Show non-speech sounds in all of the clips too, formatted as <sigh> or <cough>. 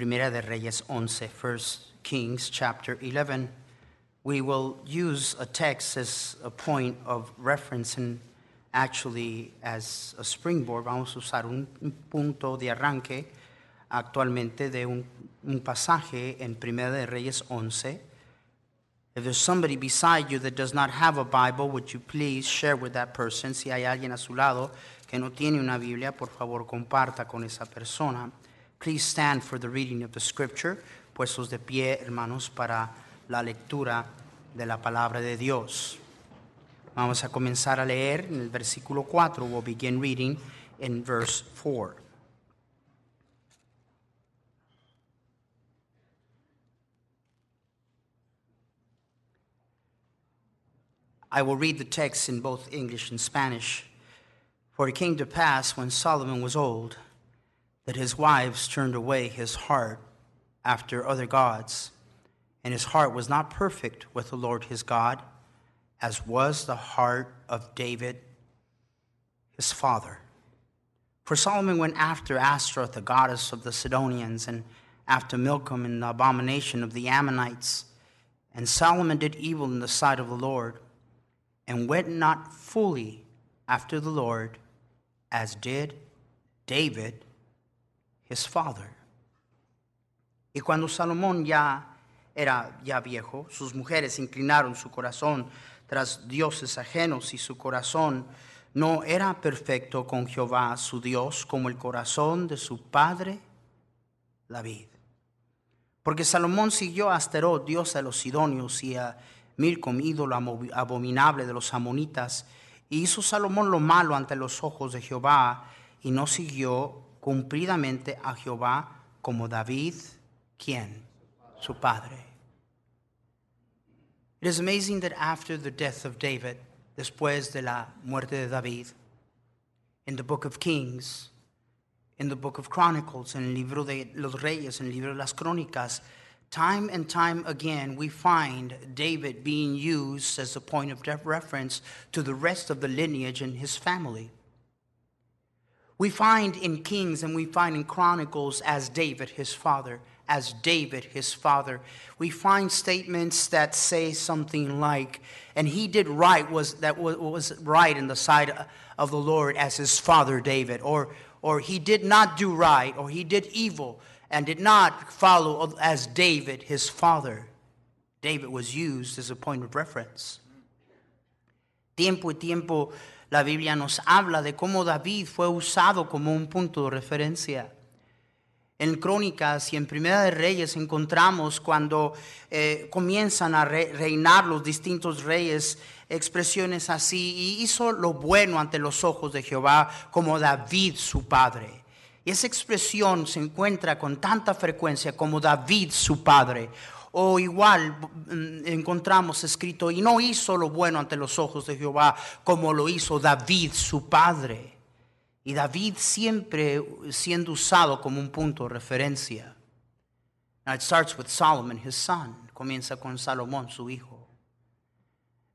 Primera de Reyes 11, 1 Kings chapter 11. We will use a text as a point of reference and actually as a springboard. Vamos a usar un punto de arranque actualmente de un, un pasaje en Primera de Reyes 11. If there's somebody beside you that does not have a Bible, would you please share with that person? Si hay alguien a su lado que no tiene una Biblia, por favor comparta con esa persona. Please stand for the reading of the scripture, puestos de pie, hermanos, para la lectura de la palabra de Dios. Vamos a comenzar a leer en el versículo 4. We'll begin reading in verse 4. I will read the text in both English and Spanish. For it came to pass when Solomon was old that his wives turned away his heart after other gods, and his heart was not perfect with the Lord his God, as was the heart of David his father. For Solomon went after Ashtaroth, the goddess of the Sidonians, and after Milcom and the abomination of the Ammonites. And Solomon did evil in the sight of the Lord, and went not fully after the Lord, as did David Y cuando Salomón ya era ya viejo, sus mujeres inclinaron su corazón tras dioses ajenos y su corazón no era perfecto con Jehová su Dios como el corazón de su padre David. Porque Salomón siguió a Asterot, dios de los sidonios, y a Milcom, ídolo abominable de los amonitas, y hizo Salomón lo malo ante los ojos de Jehová, y no siguió cumplidamente a Jehová como David, quien, su padre. It is amazing that after the death of David, después de la muerte de David, in the book of Kings, in the book of Chronicles, en el libro de los reyes, en el libro de las crónicas, time and time again we find David being used as a point of reference to the rest of the lineage and his family. We find in Kings and we find in Chronicles as David, his father, as David, his father. We find statements that say something like, and he did right was that was right in the sight of the Lord as his father David, or or he did not do right, or he did evil and did not follow as David, his father. David was used as a point of reference. Tiempo y tiempo La Biblia nos habla de cómo David fue usado como un punto de referencia. En Crónicas y en Primera de Reyes encontramos cuando eh, comienzan a reinar los distintos reyes expresiones así, y hizo lo bueno ante los ojos de Jehová como David su padre. Y esa expresión se encuentra con tanta frecuencia como David su padre. O igual mm, encontramos escrito, y no hizo lo bueno ante los ojos de Jehová como lo hizo David, su padre. Y David siempre siendo usado como un punto de referencia. Now it starts with Solomon, his son. Comienza con Salomón, su hijo.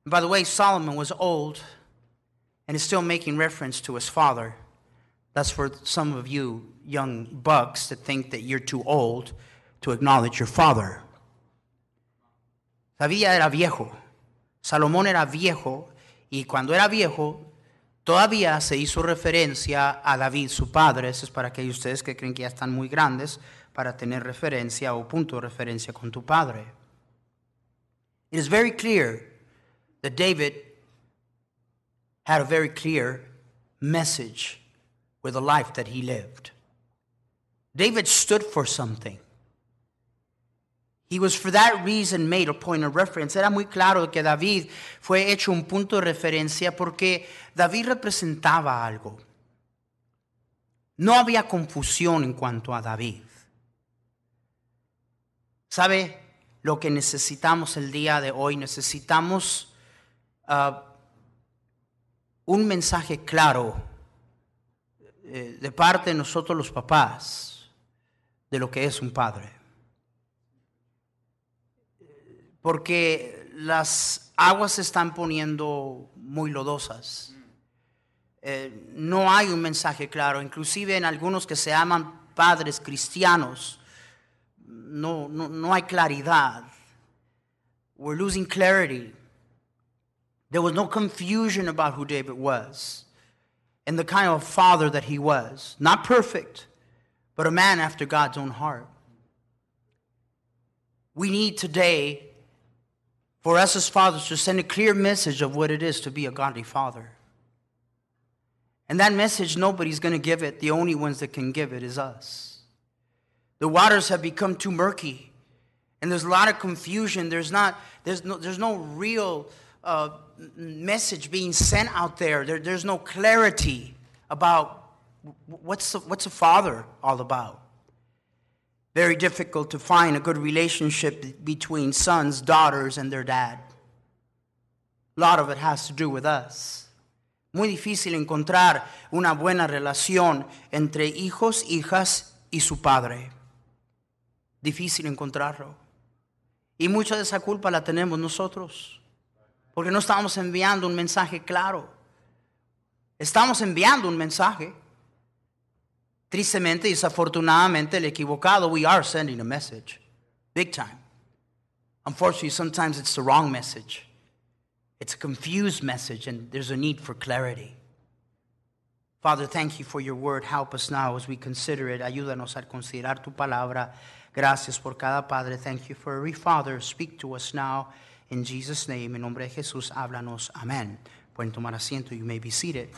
by the way, Solomon was old and is still making reference to his father. That's for some of you young bucks that think that you're too old to acknowledge your father. David era viejo, Salomón era viejo, y cuando era viejo, todavía se hizo referencia a David, su padre. Eso es para aquellos ustedes que creen que ya están muy grandes para tener referencia o punto de referencia con tu padre. It is very clear that David had a very clear message with the life that he lived. David stood for something. He was for that reason made a point of reference. Era muy claro que David fue hecho un punto de referencia porque David representaba algo. No había confusión en cuanto a David. ¿Sabe lo que necesitamos el día de hoy? Necesitamos uh, un mensaje claro eh, de parte de nosotros los papás de lo que es un padre. Porque las aguas se están poniendo muy lodosas. Eh, no hay un mensaje claro, inclusive en algunos que se llaman padres cristianos, no, no, no hay claridad. We're losing clarity. There was no confusion about who David was and the kind of father that he was. Not perfect, but a man after God's own heart. We need today for us as fathers to send a clear message of what it is to be a godly father. And that message, nobody's going to give it. The only ones that can give it is us. The waters have become too murky, and there's a lot of confusion. There's, not, there's, no, there's no real uh, message being sent out there. there. There's no clarity about what's what's a father all about. Very difficult to find a good relationship between sons, daughters, and their dad. A lot of it has to do with us. Muy difícil encontrar una buena relación entre hijos, hijas y su padre. Difícil encontrarlo. Y mucha de esa culpa la tenemos nosotros. Porque no estamos enviando un mensaje claro. Estamos enviando un mensaje. Tristemente y desafortunadamente el equivocado, we are sending a message. Big time. Unfortunately, sometimes it's the wrong message. It's a confused message, and there's a need for clarity. Father, thank you for your word. Help us now as we consider it. Ayúdanos a considerar tu palabra. Gracias por cada padre. Thank you for every father. Speak to us now. In Jesus' name, en nombre de Jesús, háblanos. Amén. Pueden tomar asiento. You may be seated.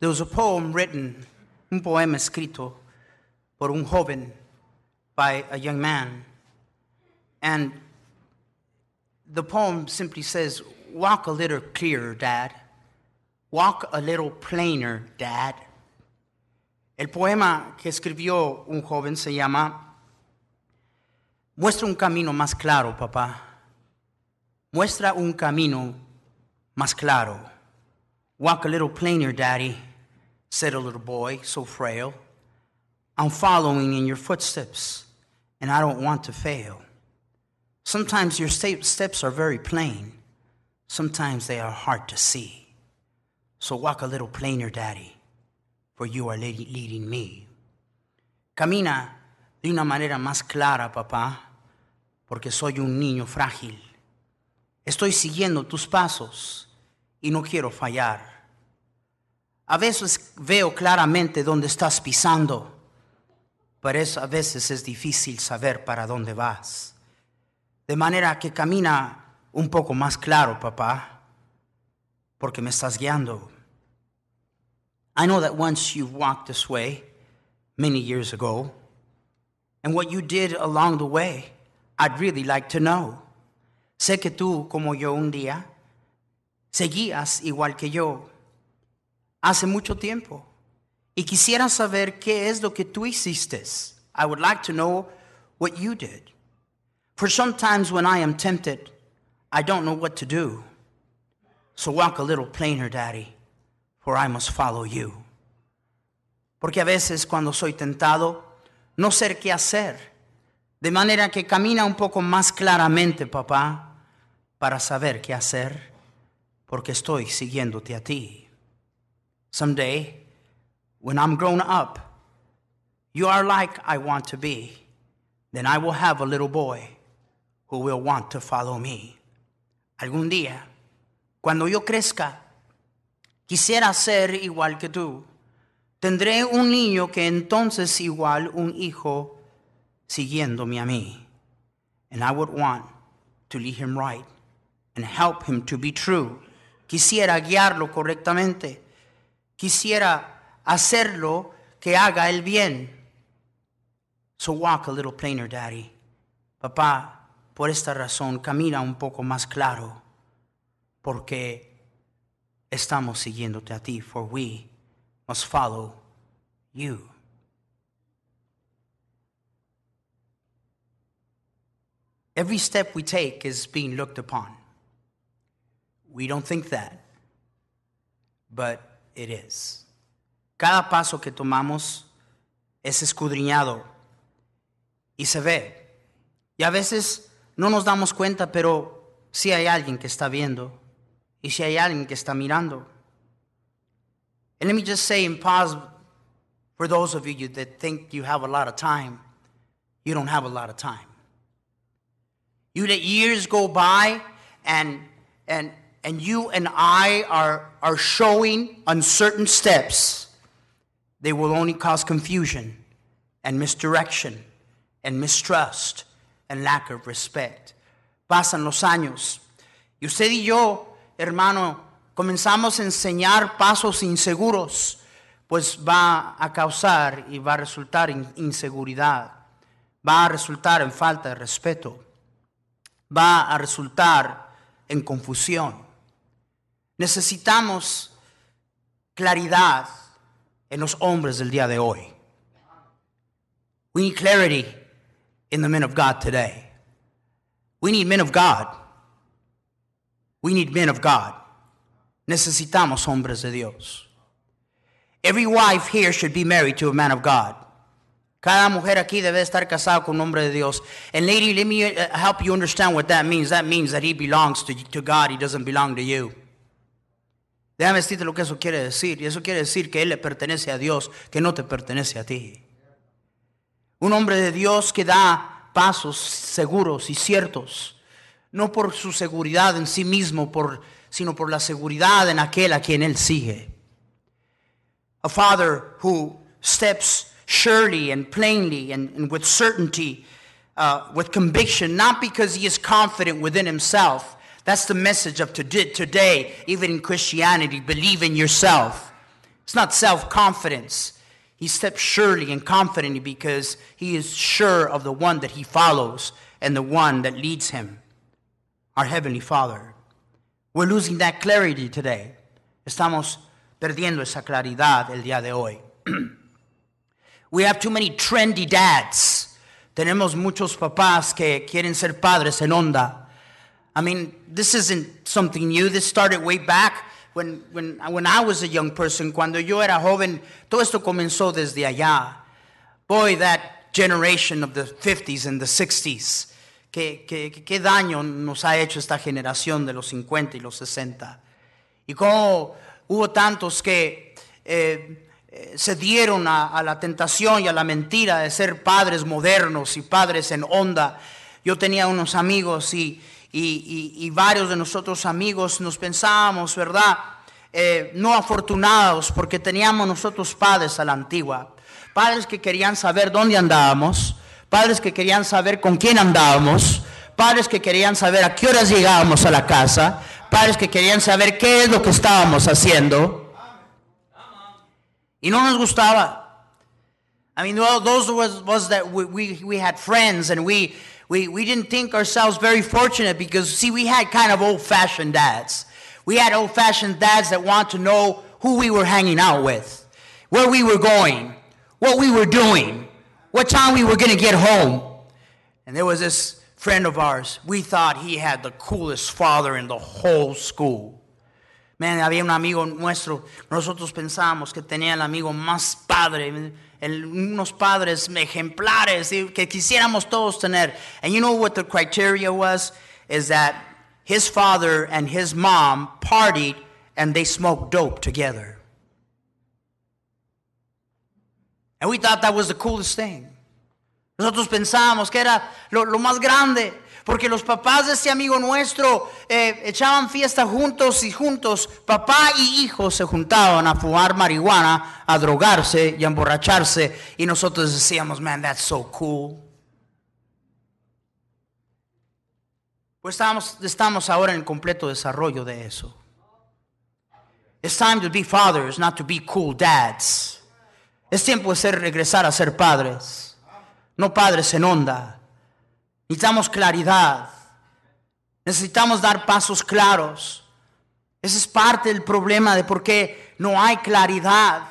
There was a poem written, un poema escrito por un joven by a young man. And the poem simply says, Walk a little clearer, Dad. Walk a little plainer, Dad. El poema que escribió un joven se llama Muestra un camino más claro, papá. Muestra un camino más claro. Walk a little plainer, Daddy, said a little boy, so frail. I'm following in your footsteps and I don't want to fail. Sometimes your steps are very plain, sometimes they are hard to see. So walk a little plainer, Daddy, for you are leading me. Camina de una manera más clara, papá, porque soy un niño frágil. Estoy siguiendo tus pasos y no quiero fallar. A veces veo claramente dónde estás pisando pero eso a veces es difícil saber para dónde vas. De manera que camina un poco más claro, papá, porque me estás guiando. I know that once you've walked this way many years ago, and what you did along the way, I'd really like to know. Sé que tú, como yo un día, seguías igual que yo hace mucho tiempo. Y quisiera saber qué es lo que tú hiciste. I would like to know what you did. For sometimes when I am tempted, I don't know what to do. So walk a little plainer, Daddy, for I must follow you. Porque a veces cuando soy tentado, no sé qué hacer. De manera que camina un poco más claramente, papá, para saber qué hacer, porque estoy siguiéndote a ti. Someday, when I'm grown up, you are like I want to be, then I will have a little boy who will want to follow me. Algún día, cuando yo crezca, quisiera ser igual que tú. Tendré un niño que entonces igual un hijo siguiéndome a mí. And I would want to lead him right and help him to be true. Quisiera guiarlo correctamente. Quisiera hacerlo que haga el bien. So walk a little plainer, Daddy. Papá, por esta razón, camina un poco más claro, porque estamos siguiéndote a ti, for we must follow you. Every step we take is being looked upon. We don't think that, but it is. Cada paso que tomamos es escudriñado y se ve. Y a veces no nos damos cuenta, pero sí hay alguien que está viendo y si hay alguien que está mirando. And let me just say and pause for those of you that think you have a lot of time, you don't have a lot of time. You let years go by and and and you and I are are showing uncertain steps. They will only cause confusion and misdirection and mistrust and lack of respect. Pasan los años y usted y yo hermano, comenzamos a enseñar pasos inseguros, pues va a causar y va a resultar en inseguridad, va a resultar en falta de respeto, va a resultar en confusión. Necesitamos claridad en los hombres del día de hoy. We need clarity in the men of God today. We need men of God We need men of God. Necesitamos hombres de Dios. Every wife here should be married to a man of God. Cada mujer aquí debe estar casada con un hombre de Dios. And lady, let me uh, help you understand what that means. That means that he belongs to, to God, he doesn't belong to you. Déjame decirte lo que eso quiere decir. Y eso quiere decir que él le pertenece a Dios, que no te pertenece a ti. Un hombre de Dios que da pasos seguros y ciertos no por su seguridad en sí mismo, sino por la seguridad en aquel a quien él sigue. A father who steps surely and plainly and, and with certainty, uh, with conviction, not because he is confident within himself. That's the message of today, even in Christianity. Believe in yourself. It's not self confidence. He steps surely and confidently because he is sure of the one that he follows and the one that leads him our Heavenly Father. We're losing that clarity today. Estamos perdiendo esa claridad el día de hoy. <clears throat> we have too many trendy dads. Tenemos muchos papás que quieren ser padres en onda. I mean, this isn't something new. This started way back when, when, when I was a young person. Cuando yo era joven, todo esto comenzó desde allá. Boy, that generation of the 50s and the 60s qué, qué, qué daño nos ha hecho esta generación de los 50 y los 60. Y cómo hubo tantos que eh, eh, se dieron a, a, la tentación y a la mentira de ser padres modernos y padres en onda. Yo tenía unos amigos y, y, y, varios de nosotros amigos nos pensábamos, ¿verdad? Eh, no afortunados porque teníamos nosotros padres a la antigua. Padres que querían saber dónde andábamos padres que querían saber con quién andábamos, padres que querían saber a qué horas llegábamos a la casa, padres que querían saber qué es lo que estábamos haciendo. Y no nos gustaba. I mean, well, those was, was that we, we, we had friends and we, we, we didn't think ourselves very fortunate because, see, we had kind of old fashioned dads. We had old fashioned dads that want to know who we were hanging out with, where we were going, what we were doing what time we were going to get home. And there was this friend of ours. We thought he had the coolest father in the whole school. Man, había un amigo nuestro, nosotros pensábamos que tenía el amigo más padre, el, unos padres ejemplares que quisiéramos todos tener. And you know what the criteria was? Is that his father and his mom partied and they smoked dope together. And we thought that was the coolest thing. Nosotros pensábamos que era lo, lo más grande, porque los papás de este amigo nuestro eh, echaban fiesta juntos y juntos, papá y hijo se juntaban a fumar marihuana, a drogarse y a emborracharse, y nosotros decíamos, man, that's so cool. Pues estamos, estamos ahora en completo desarrollo de eso. It's time to be fathers, not to be cool dads. Es tiempo de ser, regresar a ser padres, no padres en onda. Necesitamos claridad. Necesitamos dar pasos claros. Ese es parte del problema de por qué no hay claridad.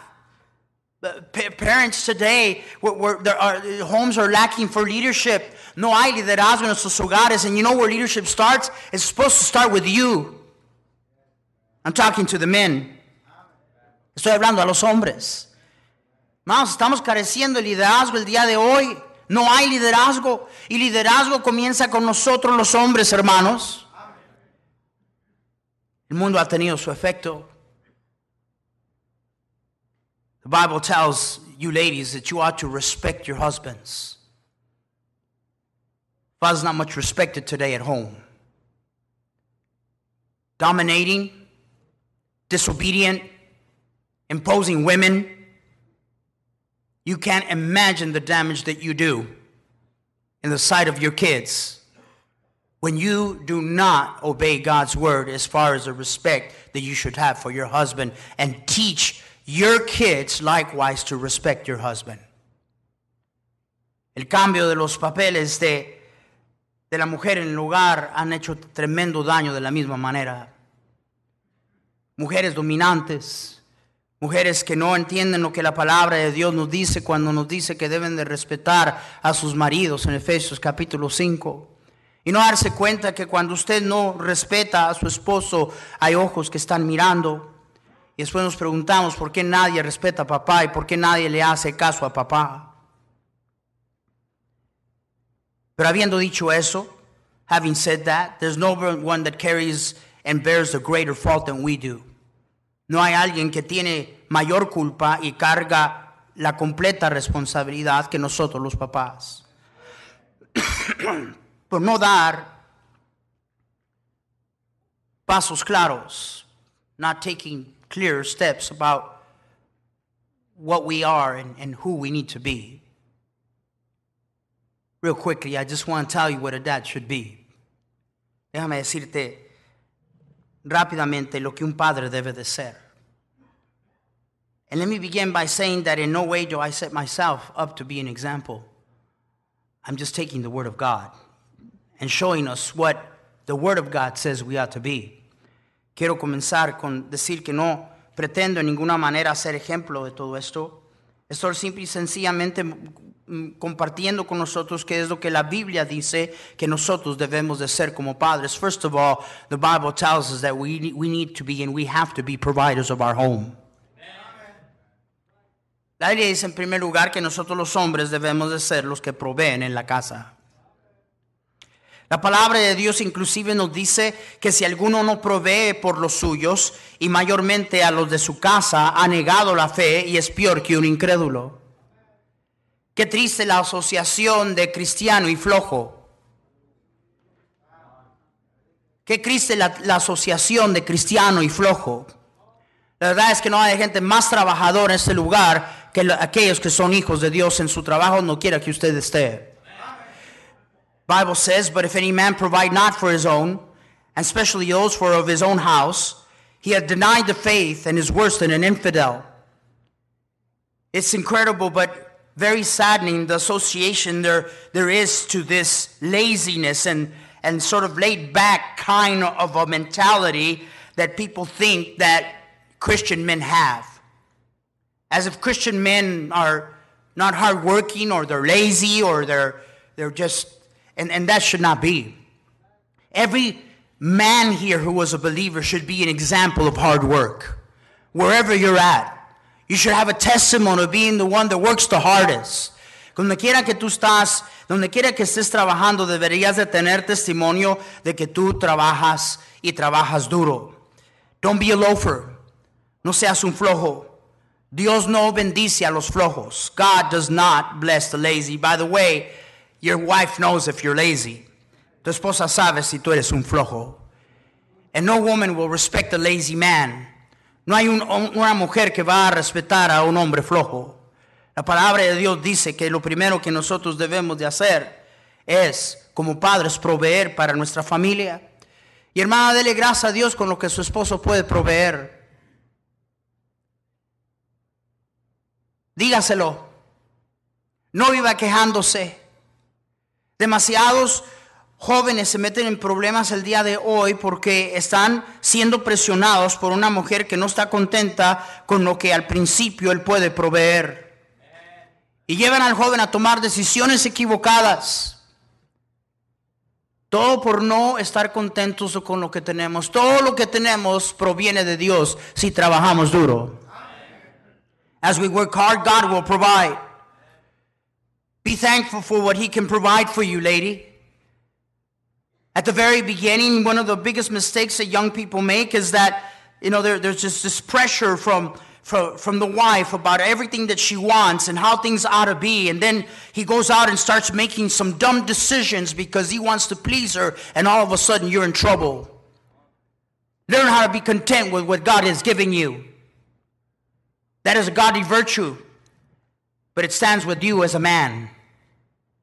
Pa- Parents today, where there are, homes are lacking for leadership. No hay liderazgo en nuestros hogares. And you know where leadership starts? It's supposed to start with you. I'm talking to the men. Estoy hablando a los hombres. Vamos, estamos careciendo de liderazgo el día de hoy. No hay liderazgo. Y liderazgo comienza con nosotros los hombres, hermanos. El mundo ha tenido su efecto. The Bible tells you ladies that you ought to respect your husbands. Father's not much respected today at home. Dominating, disobedient, imposing women. You can't imagine the damage that you do in the sight of your kids when you do not obey God's word as far as the respect that you should have for your husband and teach your kids likewise to respect your husband. El cambio de los papeles de, de la mujer en el hogar han hecho tremendo daño de la misma manera. Mujeres dominantes, mujeres que no entienden lo que la palabra de Dios nos dice cuando nos dice que deben de respetar a sus maridos en Efesios capítulo 5. Y no darse cuenta que cuando usted no respeta a su esposo, hay ojos que están mirando. Y después nos preguntamos por qué nadie respeta a papá y por qué nadie le hace caso a papá. Pero habiendo dicho eso, having said that, there's no one that carries and bears a greater fault than we do. No hay alguien que tiene mayor culpa y carga la completa responsabilidad que nosotros los papás. <clears throat> Por no dar pasos claros, not taking clear steps about what we are and, and who we need to be. Real quickly, I just want to tell you what a dad should be. Déjame decirte rápidamente lo que un padre debe de ser. And let me begin by saying that in no way do I set myself up to be an example. I'm just taking the Word of God and showing us what the Word of God says we ought to be. Quiero comenzar con decir que no pretendo en ninguna manera ser ejemplo de todo esto. Estoy simple y sencillamente compartiendo con nosotros qué es lo que la Biblia dice que nosotros debemos de ser como padres. First of all, the Bible tells us that we, we need to be and we have to be providers of our home. La Biblia dice en primer lugar que nosotros los hombres debemos de ser los que proveen en la casa. La palabra de Dios inclusive nos dice que si alguno no provee por los suyos y mayormente a los de su casa, ha negado la fe y es peor que un incrédulo. Qué triste la asociación de cristiano y flojo. Qué triste la, la asociación de cristiano y flojo. La verdad es que no hay gente más trabajadora en este lugar que lo- aquellos que son hijos de Dios en su trabajo, no quiera que usted esté. Bible says, but if any man provide not for his own, and especially those for of his own house, he hath denied the faith and is worse than an infidel. It's incredible, but very saddening the association there, there is to this laziness and, and sort of laid back kind of a mentality that people think that Christian men have. As if Christian men are not hardworking or they're lazy or they're, they're just, and, and that should not be. Every man here who was a believer should be an example of hard work. Wherever you're at, you should have a testimony of being the one that works the hardest. Donde quiera que tú estás, donde quiera que estés trabajando, deberías de tener testimonio de que tú trabajas y trabajas duro. Don't be a loafer. No seas un flojo. Dios no bendice a los flojos. God does not bless the lazy. By the way, your wife knows if you're lazy. Tu esposa sabe si tú eres un flojo. And no woman will respect a lazy man. No hay un- una mujer que va a respetar a un hombre flojo. La palabra de Dios dice que lo primero que nosotros debemos de hacer es, como padres, proveer para nuestra familia. Y hermana, dele gracias a Dios con lo que su esposo puede proveer. Dígaselo. No viva quejándose. Demasiados jóvenes se meten en problemas el día de hoy porque están siendo presionados por una mujer que no está contenta con lo que al principio él puede proveer. Y llevan al joven a tomar decisiones equivocadas. Todo por no estar contentos con lo que tenemos. Todo lo que tenemos proviene de Dios si trabajamos duro. As we work hard, God will provide. Be thankful for what He can provide for you, lady. At the very beginning, one of the biggest mistakes that young people make is that, you know, there, there's just this pressure from, from, from the wife about everything that she wants and how things ought to be. And then he goes out and starts making some dumb decisions because he wants to please her, and all of a sudden you're in trouble. Learn how to be content with what God is giving you. That is a godly virtue, but it stands with you as a man.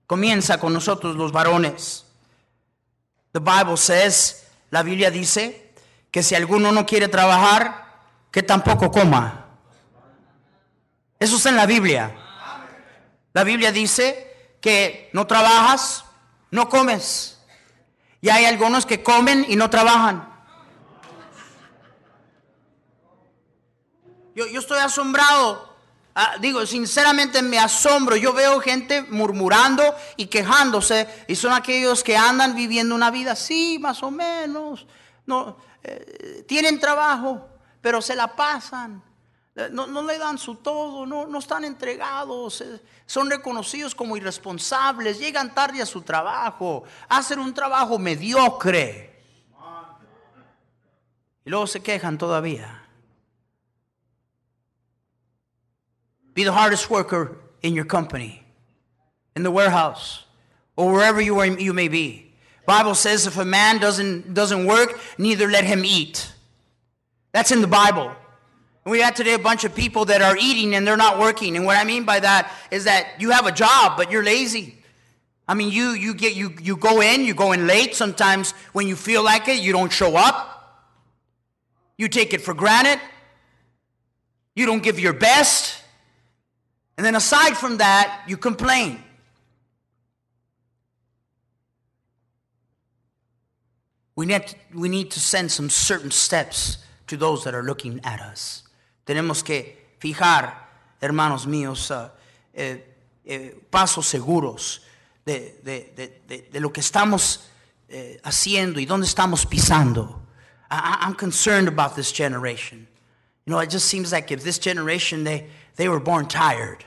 Comienza con nosotros los varones. The Bible says, la Biblia dice que si alguno no quiere trabajar, que tampoco coma. Eso está en la Biblia. La Biblia dice que no trabajas, no comes. Y hay algunos que comen y no trabajan. Yo, yo estoy asombrado Ah, digo, sinceramente me asombro. Yo veo gente murmurando y quejándose y son aquellos que andan viviendo una vida así, más o menos. No, eh, tienen trabajo, pero se la pasan. Eh, no, no, le dan su todo, no, no están entregados, eh, son reconocidos como irresponsables, llegan tarde a su trabajo, hacen un trabajo mediocre. Y luego se quejan todavía. Be the hardest worker in your company, in the warehouse, or wherever you, are, you may be. Bible says if a man doesn't, doesn't work, neither let him eat. That's in the Bible. And we have today a bunch of people that are eating and they're not working. And what I mean by that is that you have a job, but you're lazy. I mean, you, you, get, you, you go in, you go in late. Sometimes when you feel like it, you don't show up. You take it for granted. You don't give your best. And then aside from that, you complain. We need, to, we need to send some certain steps to those that are looking at us. Tenemos que fijar, hermanos míos, uh, eh, eh, pasos seguros de, de, de, de, lo que estamos eh, haciendo y dónde estamos pisando. I, I'm concerned about this generation. You know, it just seems like if this generation, they, they were born tired.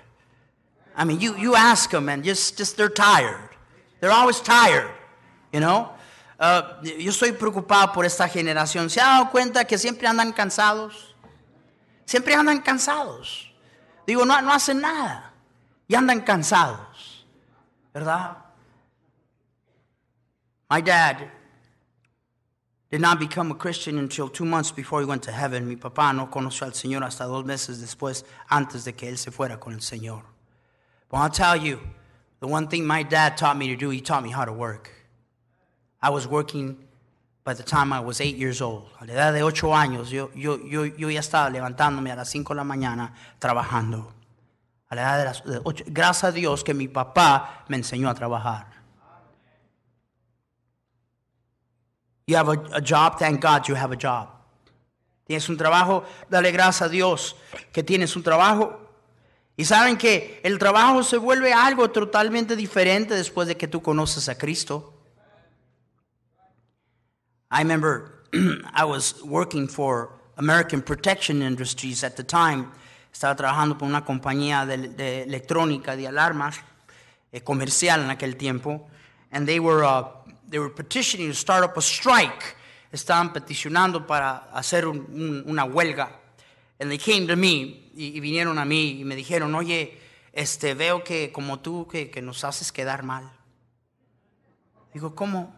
I mean, you, you ask them and just, just they're tired. They're always tired, you know. Uh, yo estoy preocupado por esta generación. ¿Se ha dado cuenta que siempre andan cansados? Siempre andan cansados. Digo, no, no hacen nada. Y andan cansados. ¿Verdad? My dad did not become a Christian until two months before he went to heaven. Mi papá no conoció al Señor hasta dos meses después, antes de que él se fuera con el Señor. But I'll tell you, the one thing my dad taught me to do, he taught me how to work. I was working by the time I was eight years old. A la edad de ocho años, yo, yo, yo, yo ya estaba levantándome a las cinco de la mañana trabajando. A la edad de las ocho, gracias a Dios que mi papá me enseñó a trabajar. You have a, a job, thank God you have a job. Tienes un trabajo, dale gracias a Dios que tienes un trabajo. Y saben que el trabajo se vuelve algo totalmente diferente después de que tú conoces a Cristo. I remember <clears throat> I was working for American Protection Industries at the time. Estaba trabajando por una compañía de, de electrónica de alarmas eh, comercial en aquel tiempo. And they were, uh, they were petitioning to start up a strike. Estaban peticionando para hacer un, un, una huelga. And they came to me y, y, vinieron a mí y me dijeron, oye, este, veo que como tú que, que nos haces quedar mal. Digo, ¿cómo?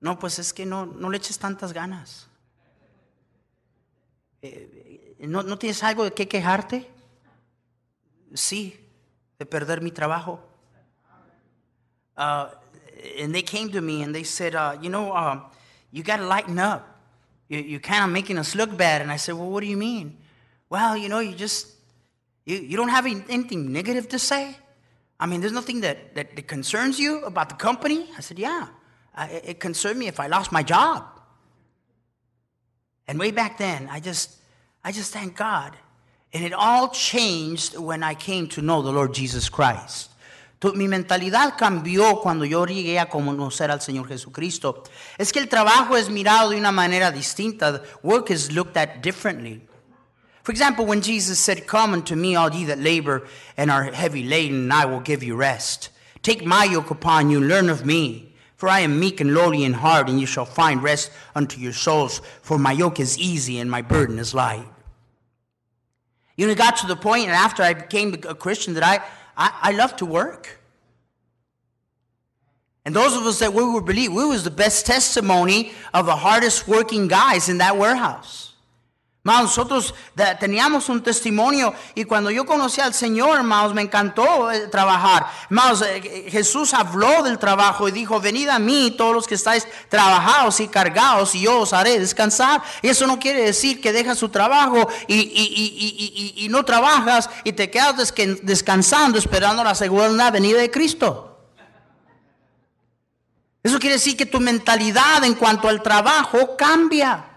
No, pues es que no, no le eches tantas ganas. Eh, ¿no, ¿No tienes algo de qué quejarte? Sí, de perder mi trabajo. Uh, and they came to me and they said, uh, you know, uh, you got to lighten up. You, you're kind of making us look bad. And I said, well, what do you mean? well, you know, you just You, you don't have anything negative to say? I mean, there's nothing that, that, that concerns you about the company? I said, Yeah. It, it concerned me if I lost my job. And way back then, I just, I just thank God. And it all changed when I came to know the Lord Jesus Christ. Mi mentalidad cambió cuando yo llegué a conocer al Señor Jesucristo. Es que el trabajo es mirado de una manera distinta. Work is looked at differently. For example, when Jesus said, Come unto me, all ye that labor and are heavy laden, and I will give you rest. Take my yoke upon you, learn of me. For I am meek and lowly in heart, and you shall find rest unto your souls. For my yoke is easy and my burden is light. You know, it got to the point, and after I became a Christian, that I, I, I love to work. And those of us that we were believe, we was the best testimony of the hardest working guys in that warehouse. Hermanos, nosotros teníamos un testimonio y cuando yo conocí al Señor, hermanos, me encantó eh, trabajar. Hermanos, eh, Jesús habló del trabajo y dijo, venid a mí todos los que estáis trabajados y cargados y yo os haré descansar. Y eso no quiere decir que dejas su trabajo y, y- y- y- no trabajas y te quedas descansando esperando la segunda venida de Cristo. Eso quiere decir que tu mentalidad en cuanto al trabajo cambia.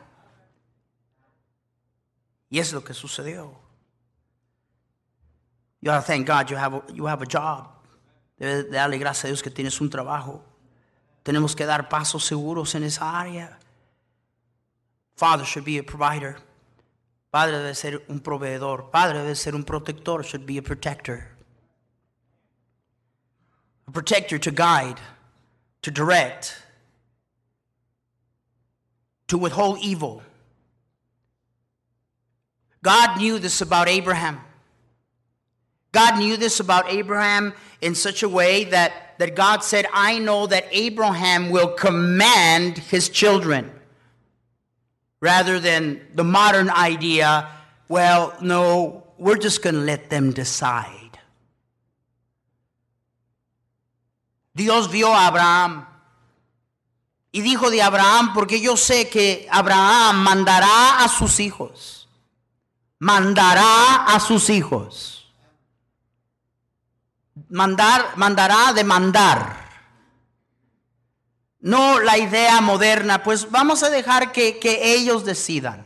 Y es lo que sucedió. You ought to thank God you have a, you have a job. Debe de darle gracias a Dios que tienes un trabajo. Tenemos que dar pasos seguros en esa área. Father should be a provider. Padre debe ser un proveedor. Padre debe ser un protector. Should be a protector. A protector to guide, to direct, to withhold evil. God knew this about Abraham. God knew this about Abraham in such a way that, that God said, I know that Abraham will command his children. Rather than the modern idea, well, no, we're just going to let them decide. Dios vio a Abraham y dijo de Abraham, porque yo sé que Abraham mandará a sus hijos mandará a sus hijos. Mandar, mandará de mandar. No la idea moderna, pues vamos a dejar que, que ellos decidan.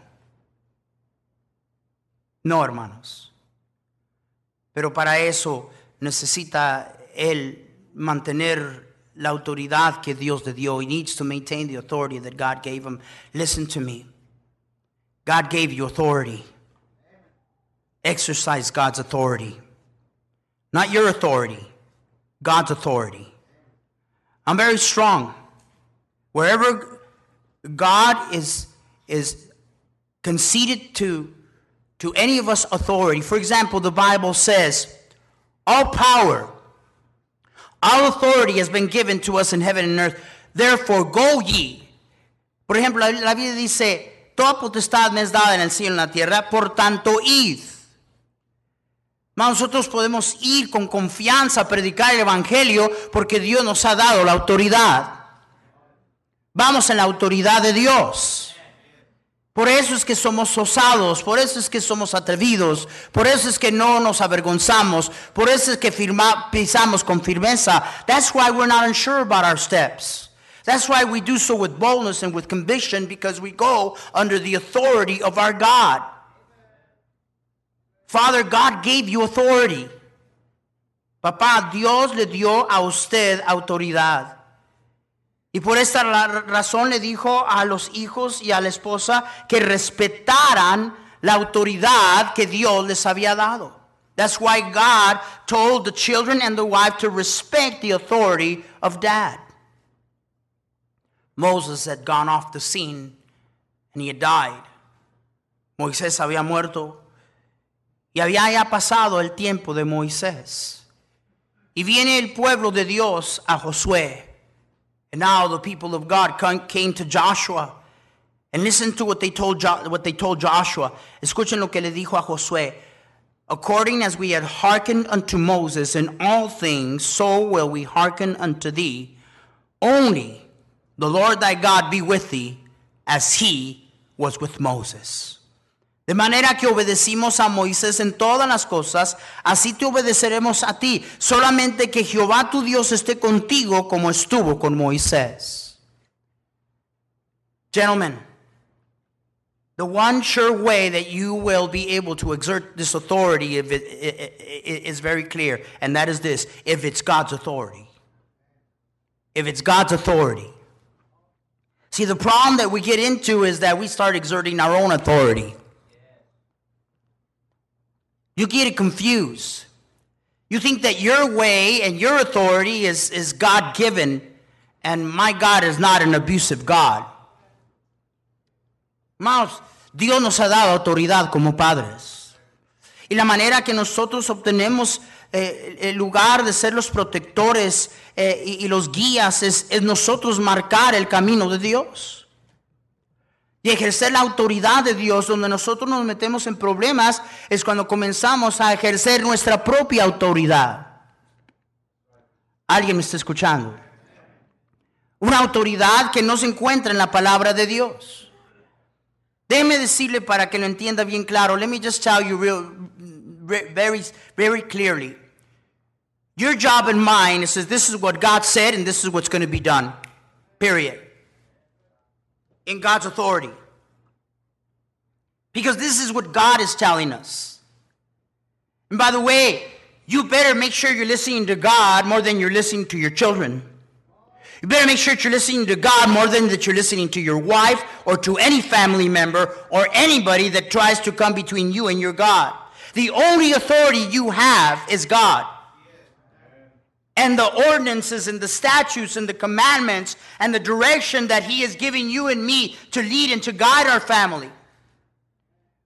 No, hermanos. Pero para eso necesita él mantener la autoridad que Dios le dio. He needs to maintain the authority that God gave him. Listen to me. God gave you authority exercise God's authority. Not your authority, God's authority. I'm very strong. Wherever God is, is conceded to, to any of us authority, for example, the Bible says, all power, all authority has been given to us in heaven and earth. Therefore, go ye. Por ejemplo, la, Biblia dice, toda potestad me es dada en el cielo y en la tierra, por tanto, id. Nosotros podemos ir con confianza a predicar el Evangelio porque Dios nos ha dado la autoridad. Vamos en la autoridad de Dios. Por eso es que somos osados, por eso es que somos atrevidos, por eso es que no nos avergonzamos, por eso es que pisamos con firmeza. That's why we're not unsure about our steps. That's why we do so with boldness and with conviction because we go under the authority of our God. Father, God gave you authority. Papá, Dios le dio a usted autoridad. Y por esta razón le dijo a los hijos y a la esposa que respetaran la autoridad que Dios les había dado. That's why God told the children and the wife to respect the authority of dad. Moses had gone off the scene and he had died. Moisés había muerto y había ya pasado el tiempo de Moisés. Y viene el pueblo de Dios a Josué. And now the people of God came to Joshua. And listen to what they told, jo- what they told Joshua. Escuchen lo que le dijo a Josué. According as we had hearkened unto Moses in all things, so will we hearken unto thee. Only the Lord thy God be with thee, as he was with Moses. De manera que obedecimos a Moisés en todas las cosas, así te obedeceremos a ti. Solamente que Jehová tu Dios esté contigo como estuvo con Moisés. Gentlemen, the one sure way that you will be able to exert this authority if it, it- it- is very clear, and that is this if it's God's authority. If it's God's authority. See, the problem that we get into is that we start exerting our own authority. You get it confused. You think that your way and your authority is, is God given, and my God is not an abusive God. Hermanos, Dios nos ha dado autoridad como padres. Y la manera que nosotros obtenemos eh, el lugar de ser los protectores eh, y, y los guías es, es nosotros marcar el camino de Dios. Ejercer la autoridad de Dios, donde nosotros nos metemos en problemas, es cuando comenzamos a ejercer nuestra propia autoridad. ¿Alguien me está escuchando? Una autoridad que no se encuentra en la palabra de Dios. Déjeme decirle para que lo entienda bien claro. Let me just tell you real, re- very, very clearly. Your job and mine is this is what God said and this is what's going to be done. Period. In God's authority. Because this is what God is telling us. And by the way, you better make sure you're listening to God more than you're listening to your children. You better make sure that you're listening to God more than that you're listening to your wife or to any family member or anybody that tries to come between you and your God. The only authority you have is God. And the ordinances and the statutes and the commandments and the direction that He is giving you and me to lead and to guide our family.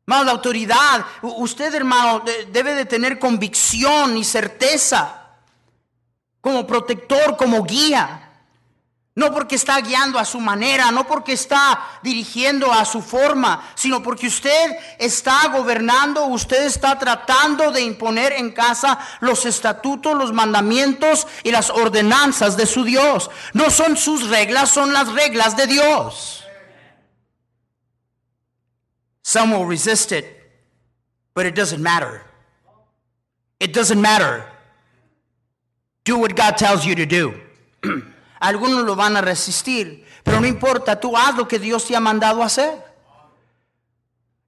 Hermano, la autoridad, usted hermano de- debe de tener convicción y certeza como protector, como guía. No porque está guiando a su manera, no porque está dirigiendo a su forma, sino porque usted está gobernando, usted está tratando de imponer en casa los estatutos, los mandamientos y las ordenanzas de su Dios. No son sus reglas, son las reglas de Dios. Some will resist it, but it doesn't matter. It doesn't matter. Do what God tells you to do. <clears throat> Algunos lo van a resistir, pero no importa, tú haz lo que Dios te ha mandado hacer.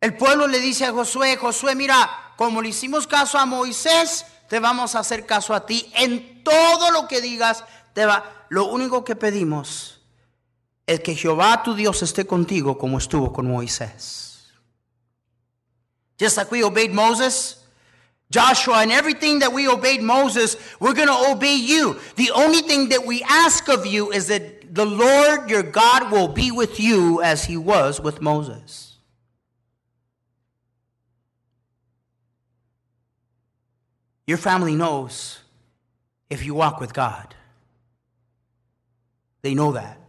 El pueblo le dice a Josué, Josué, mira, como le hicimos caso a Moisés, te vamos a hacer caso a ti. En todo lo que digas, te va. Lo único que pedimos es que Jehová tu Dios esté contigo como estuvo con Moisés. Just like we obeyed Moses, Joshua, and everything that we obeyed Moses, we're going to obey you. The only thing that we ask of you is that the Lord your God will be with you as he was with Moses. Your family knows if you walk with God. They know that.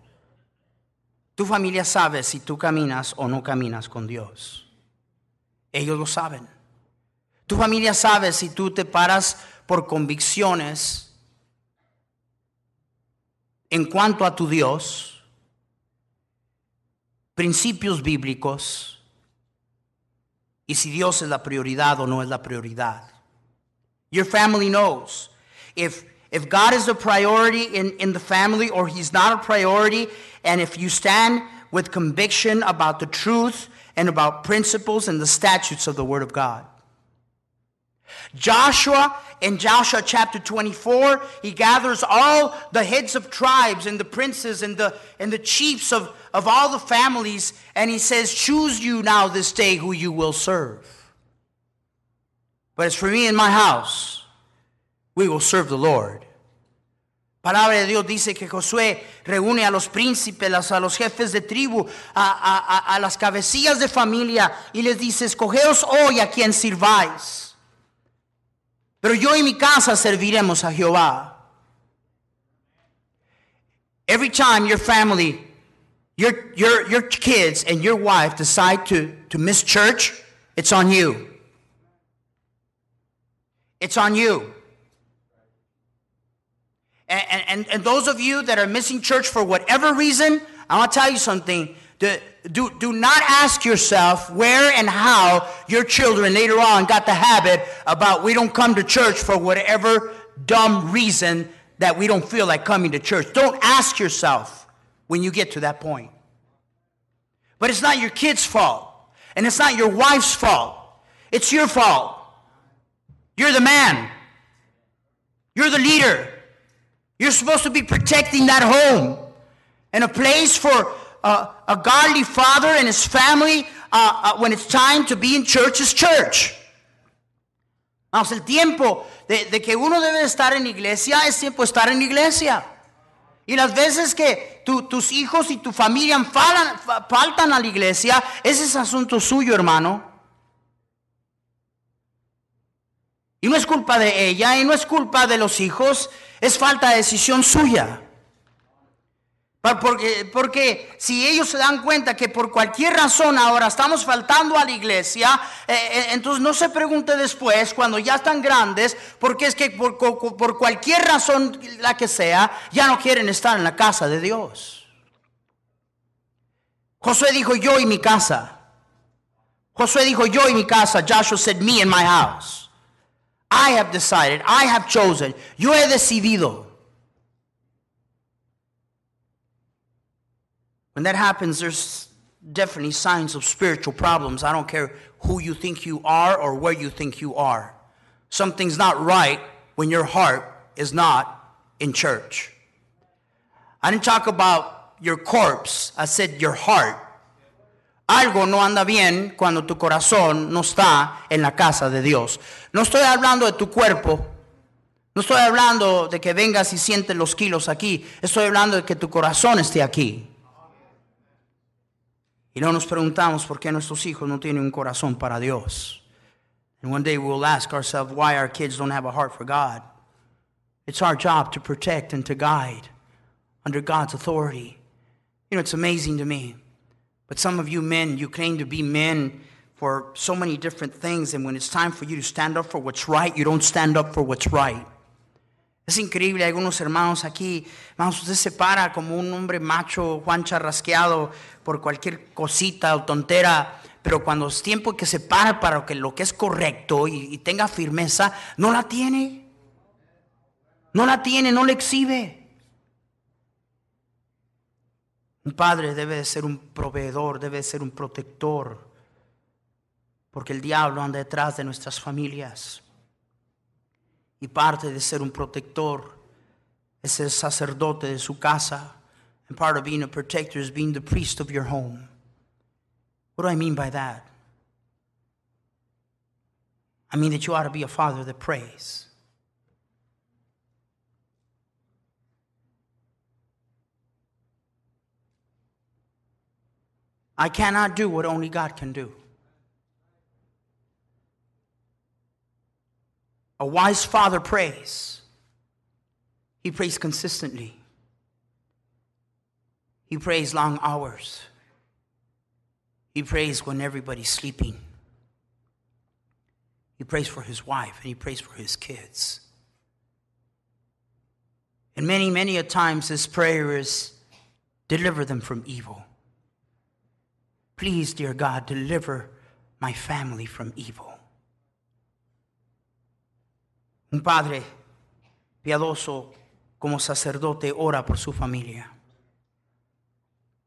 Tu familia sabe si tú caminas o no caminas con Dios. Ellos lo saben. Tu familia sabe si tú te paras por convicciones en cuanto a tu Dios, principios bíblicos, y si Dios es la prioridad o no es la prioridad. Your family knows if if God is a priority in, in the family or he's not a priority, and if you stand with conviction about the truth and about principles and the statutes of the Word of God. Joshua, in Joshua chapter 24, he gathers all the heads of tribes and the princes and the, and the chiefs of, of all the families, and he says, Choose you now this day who you will serve. But as for me and my house, we will serve the Lord. Palabra de Dios dice que Josué reúne a los príncipes, a los jefes de tribu, a, a- a- a las cabecillas de familia y les dice, escogeos hoy a quien sirváis. Pero yo y mi casa serviremos a Jehová. Every time your family, your, your, your kids and your wife decide to, to miss church, it's on you. It's on you. And, and, and those of you that are missing church for whatever reason, I want to tell you something. The, do, do not ask yourself where and how your children later on got the habit about we don't come to church for whatever dumb reason that we don't feel like coming to church. Don't ask yourself when you get to that point. But it's not your kid's fault, and it's not your wife's fault. It's your fault. You're the man, you're the leader. You're supposed to be protecting that home and a place for a godly father and his family when it's time to be in church is church. Vamos, el tiempo de, que uno debe estar en iglesia es tiempo de estar en iglesia. Y las veces que tu, tus hijos y tu familia faltan a la iglesia, ese es asunto suyo, hermano. Y no es culpa de ella y no es culpa de los hijos, es falta de decisión suya. Porque, porque, si ellos se dan cuenta que por cualquier razón ahora estamos faltando a la iglesia, eh, eh, entonces no se pregunte después, cuando ya están grandes, porque es que por, por, cualquier razón la que sea, ya no quieren estar en la casa de Dios. Josué dijo, yo y mi casa. Josué dijo, yo y mi casa. Joshua said, me and my house. I have decided, I have chosen, yo he decidido. When that happens, there's definitely signs of spiritual problems. I don't care who you think you are or where you think you are. Something's not right when your heart is not in church. I didn't talk about your corpse, I said your heart. Algo no anda bien cuando tu corazón no está en la casa de Dios. No estoy hablando de tu cuerpo. No estoy hablando de que vengas y sientes los kilos aquí. Estoy hablando de que tu corazón esté aquí. Y no nos preguntamos por qué nuestros hijos no tienen un corazón para Dios. And one day we'll ask ourselves why our kids don't have a heart for God. It's our job to protect and to guide under God's authority. You know, it's amazing to me. But some of you men, you claim to be men for so many different things, and when it's time for you to stand up for what's right, you don't stand up for what's right. Es increíble, hay algunos hermanos aquí, vamos, usted se para como un hombre macho, Juan charrasqueado por cualquier cosita o tontera, pero cuando es tiempo que se para para lo que, lo que es correcto y, y tenga firmeza, no la tiene. No la tiene, no la exhibe. Un padre debe de ser un proveedor, debe de ser un protector, porque el diablo anda detrás de nuestras familias. Y parte de ser un protector es sacerdote de su casa. And part of being a protector is being the priest of your home. What do I mean by that? I mean that you ought to be a father that prays. I cannot do what only God can do. A wise father prays. He prays consistently. He prays long hours. He prays when everybody's sleeping. He prays for his wife and he prays for his kids. And many, many a times his prayer is deliver them from evil. Please, dear God, deliver my family from evil. Un padre piadoso como sacerdote ora por su familia.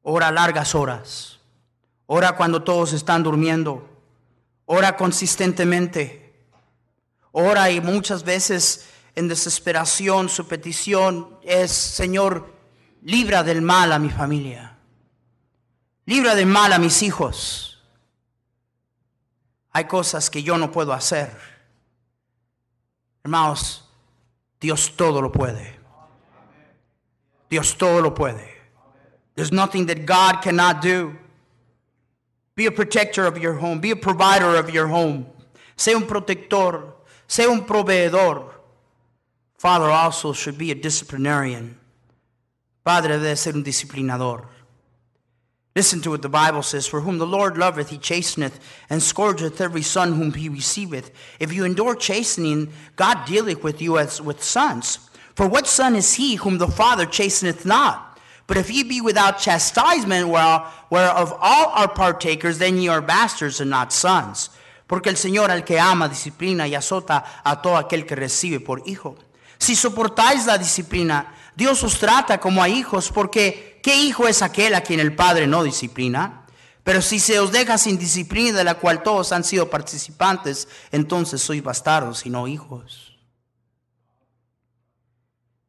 Ora largas horas. Ora cuando todos están durmiendo. Ora consistentemente. Ora y muchas veces en desesperación su petición es, Señor, libra del mal a mi familia. Libra de mal a mis hijos. Hay cosas que yo no puedo hacer. Hermanos, Dios todo lo puede. Dios todo lo puede. There's nothing that God cannot do. Be a protector of your home. Be a provider of your home. Sé un protector. Sé un proveedor. Father also should be a disciplinarian. Padre debe ser un disciplinador. Listen to what the Bible says For whom the Lord loveth, he chasteneth, and scourgeth every son whom he receiveth. If you endure chastening, God dealeth with you as with sons. For what son is he whom the Father chasteneth not? But if ye be without chastisement, where- whereof all are partakers, then ye are bastards and not sons. Porque el Señor al que ama disciplina y azota a todo aquel que recibe por hijo. Si soportáis la disciplina, Dios os trata como a hijos, porque ¿qué hijo es aquel a quien el Padre no disciplina? Pero si se os deja sin disciplina de la cual todos han sido participantes, entonces sois bastardos y no hijos.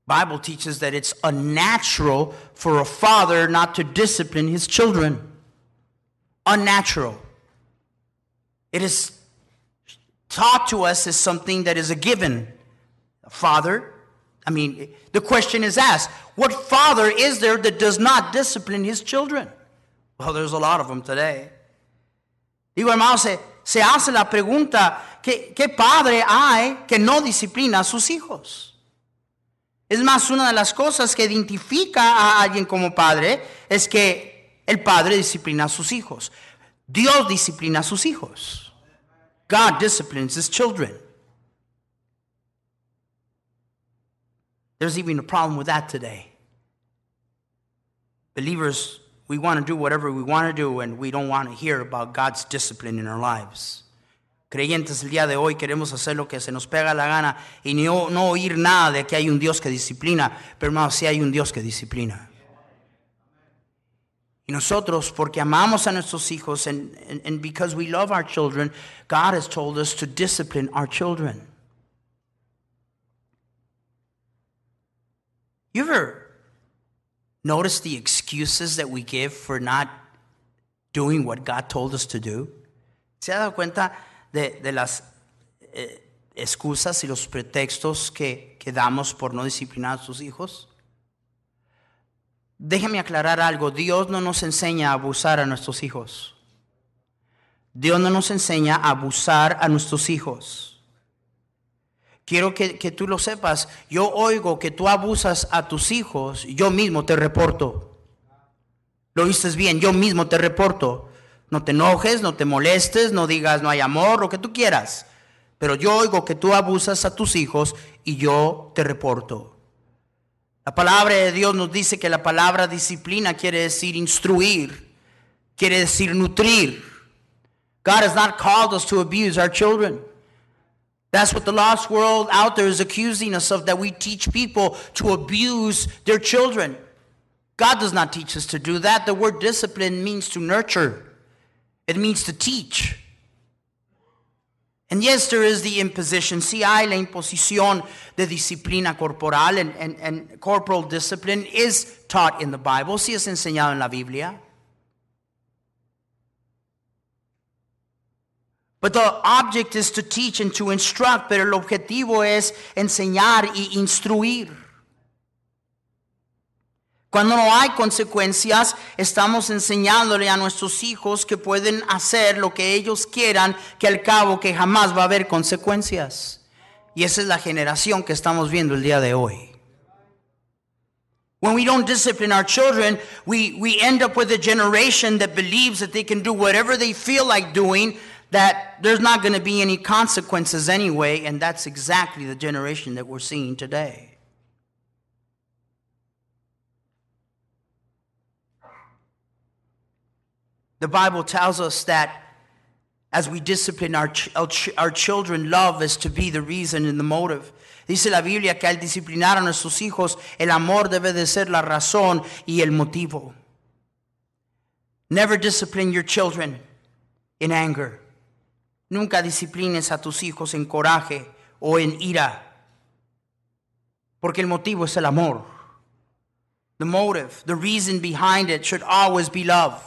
Bible teaches that it's unnatural for a father not to discipline his children. Unnatural. It is taught to us as something that is a given. A father, I mean, the question is asked what father is there that does not discipline his children? Well, there's a lot of them today. Digo, hermano, se, se hace la pregunta: ¿qué, ¿qué padre hay que no disciplina a sus hijos? Es más, una de las cosas que identifica a alguien como padre es que el padre disciplina a sus hijos. Dios disciplina a sus hijos. God disciplines his children. There's even a problem with that today. Believers, we want to do whatever we want to do, and we don't want to hear about God's discipline in our lives. Creyentes, el día de hoy queremos hacer lo que se nos pega la gana y no, no oír nada de que hay un Dios que disciplina, pero hermano, sí hay un Dios que disciplina. Y nosotros, porque amamos a nuestros hijos and, and, and because we love our children, God has told us to discipline our children. You ever notice the excuses that we give for not doing what God told us to do? ¿Se ha dado cuenta de, de las eh, excusas y los pretextos que, que damos por no disciplinar a sus hijos? Déjeme aclarar algo, Dios no nos enseña a abusar a nuestros hijos. Dios no nos enseña a abusar a nuestros hijos. Quiero que, que tú lo sepas. Yo oigo que tú abusas a tus hijos, yo mismo te reporto. Lo dices bien, yo mismo te reporto. No te enojes, no te molestes, no digas no hay amor, lo que tú quieras. Pero yo oigo que tú abusas a tus hijos y yo te reporto. La palabra de Dios nos dice que la palabra disciplina quiere decir instruir, quiere decir nutrir. God has not called us to abuse our children. That's what the lost world out there is accusing us of, that we teach people to abuse their children. God does not teach us to do that. The word discipline means to nurture, it means to teach. And yes, there is the imposition. Sí hay la imposición de disciplina corporal, and, and, and corporal discipline is taught in the Bible. Sí es enseñado en la Biblia. But the object is to teach and to instruct, pero el objetivo es enseñar y instruir. Cuando no hay consecuencias, estamos enseñándole a nuestros hijos que pueden hacer lo que ellos quieran, que al cabo que jamás va a haber consecuencias. Y esa es la generación que estamos viendo el día de hoy. When we don't discipline our children, we, we end up with a generation that believes that they can do whatever they feel like doing, that there's not going to be any consequences anyway, and that's exactly the generation that we're seeing today. The Bible tells us that as we discipline our, ch- our, our children, love is to be the reason and the motive. Dice la Biblia que al disciplinar a nuestros hijos, el amor debe de ser la razón y el motivo. Never discipline your children in anger. Nunca disciplines a tus hijos en coraje o en ira. Porque el motivo es el amor. The motive, the reason behind it should always be love.